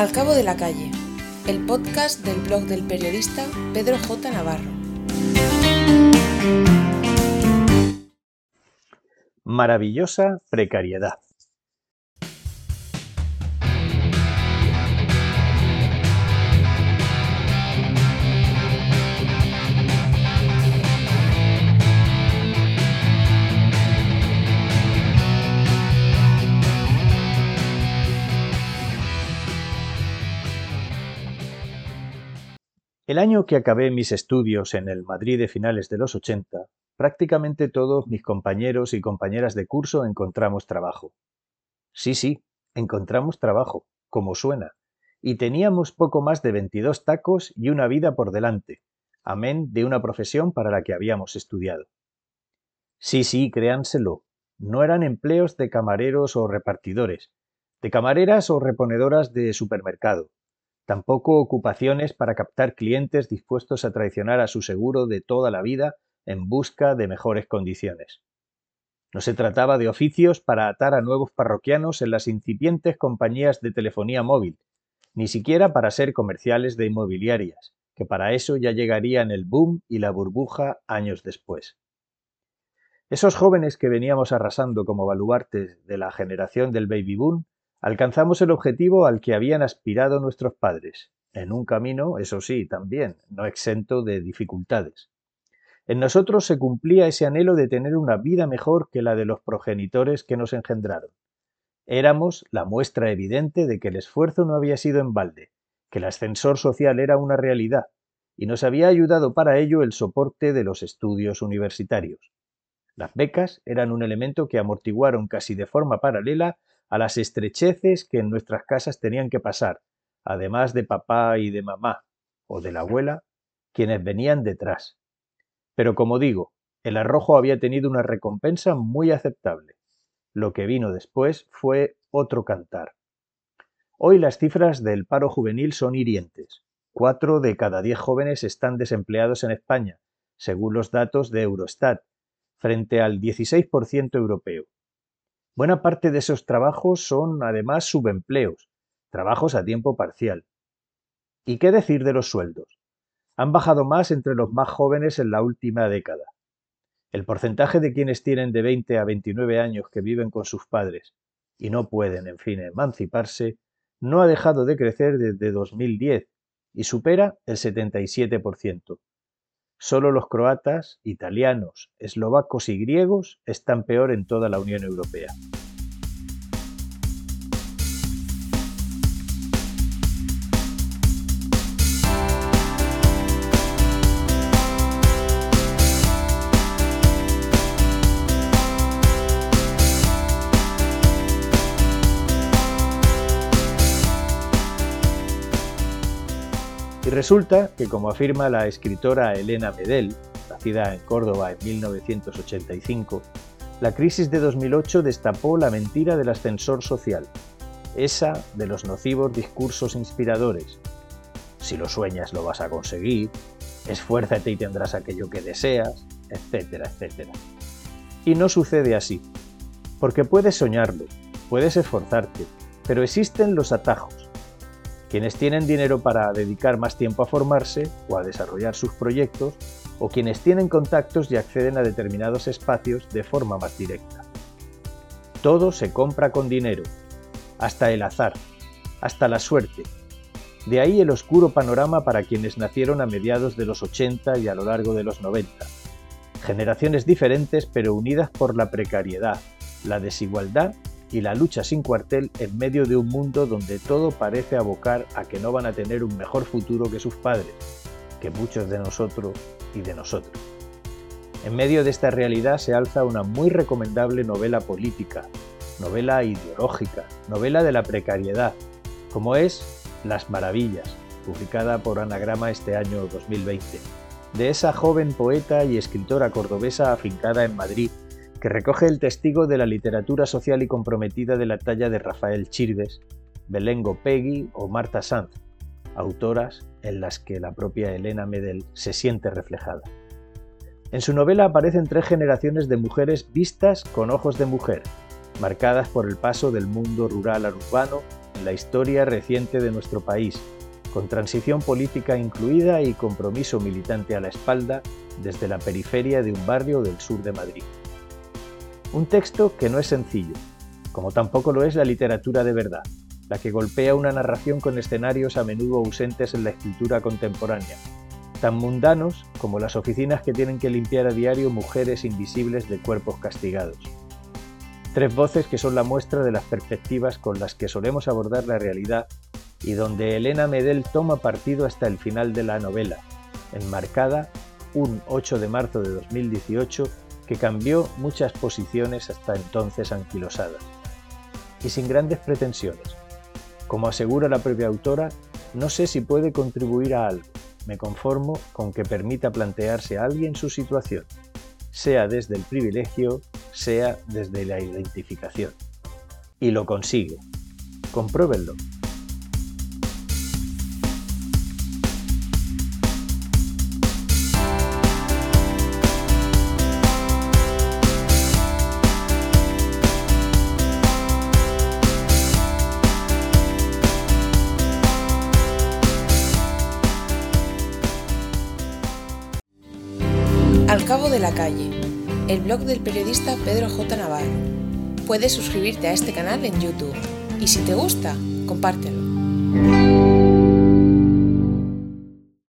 Al cabo de la calle, el podcast del blog del periodista Pedro J. Navarro. Maravillosa precariedad. El año que acabé mis estudios en el Madrid de finales de los 80, prácticamente todos mis compañeros y compañeras de curso encontramos trabajo. Sí, sí, encontramos trabajo, como suena, y teníamos poco más de 22 tacos y una vida por delante, amén de una profesión para la que habíamos estudiado. Sí, sí, créanselo, no eran empleos de camareros o repartidores, de camareras o reponedoras de supermercado, Tampoco ocupaciones para captar clientes dispuestos a traicionar a su seguro de toda la vida en busca de mejores condiciones. No se trataba de oficios para atar a nuevos parroquianos en las incipientes compañías de telefonía móvil, ni siquiera para ser comerciales de inmobiliarias, que para eso ya llegarían el boom y la burbuja años después. Esos jóvenes que veníamos arrasando como baluartes de la generación del baby boom Alcanzamos el objetivo al que habían aspirado nuestros padres, en un camino, eso sí, también, no exento de dificultades. En nosotros se cumplía ese anhelo de tener una vida mejor que la de los progenitores que nos engendraron. Éramos la muestra evidente de que el esfuerzo no había sido en balde, que el ascensor social era una realidad, y nos había ayudado para ello el soporte de los estudios universitarios. Las becas eran un elemento que amortiguaron casi de forma paralela a las estrecheces que en nuestras casas tenían que pasar, además de papá y de mamá, o de la abuela, quienes venían detrás. Pero como digo, el arrojo había tenido una recompensa muy aceptable. Lo que vino después fue otro cantar. Hoy las cifras del paro juvenil son hirientes. Cuatro de cada diez jóvenes están desempleados en España, según los datos de Eurostat, frente al 16% europeo. Buena parte de esos trabajos son además subempleos, trabajos a tiempo parcial. ¿Y qué decir de los sueldos? Han bajado más entre los más jóvenes en la última década. El porcentaje de quienes tienen de 20 a 29 años que viven con sus padres y no pueden, en fin, emanciparse, no ha dejado de crecer desde 2010 y supera el 77%. Solo los croatas, italianos, eslovacos y griegos están peor en toda la Unión Europea. Y resulta que, como afirma la escritora Elena Medel, nacida en Córdoba en 1985, la crisis de 2008 destapó la mentira del ascensor social, esa de los nocivos discursos inspiradores. Si lo sueñas lo vas a conseguir, esfuérzate y tendrás aquello que deseas, etcétera, etcétera. Y no sucede así, porque puedes soñarlo, puedes esforzarte, pero existen los atajos, quienes tienen dinero para dedicar más tiempo a formarse o a desarrollar sus proyectos, o quienes tienen contactos y acceden a determinados espacios de forma más directa. Todo se compra con dinero, hasta el azar, hasta la suerte. De ahí el oscuro panorama para quienes nacieron a mediados de los 80 y a lo largo de los 90. Generaciones diferentes pero unidas por la precariedad, la desigualdad y la lucha sin cuartel en medio de un mundo donde todo parece abocar a que no van a tener un mejor futuro que sus padres, que muchos de nosotros y de nosotros. En medio de esta realidad se alza una muy recomendable novela política, novela ideológica, novela de la precariedad, como es Las Maravillas, publicada por Anagrama este año 2020, de esa joven poeta y escritora cordobesa afincada en Madrid que recoge el testigo de la literatura social y comprometida de la talla de Rafael Chirves, Belengo Peggy o Marta Sanz, autoras en las que la propia Elena Medel se siente reflejada. En su novela aparecen tres generaciones de mujeres vistas con ojos de mujer, marcadas por el paso del mundo rural al urbano en la historia reciente de nuestro país, con transición política incluida y compromiso militante a la espalda desde la periferia de un barrio del sur de Madrid. Un texto que no es sencillo, como tampoco lo es la literatura de verdad, la que golpea una narración con escenarios a menudo ausentes en la escritura contemporánea, tan mundanos como las oficinas que tienen que limpiar a diario mujeres invisibles de cuerpos castigados. Tres voces que son la muestra de las perspectivas con las que solemos abordar la realidad y donde Elena Medel toma partido hasta el final de la novela, enmarcada un 8 de marzo de 2018 que cambió muchas posiciones hasta entonces anquilosadas. Y sin grandes pretensiones. Como asegura la propia autora, no sé si puede contribuir a algo, me conformo con que permita plantearse a alguien su situación, sea desde el privilegio, sea desde la identificación. Y lo consigue. Compruébenlo. Al cabo de la calle, el blog del periodista Pedro J. Navarro. Puedes suscribirte a este canal en YouTube y si te gusta, compártelo.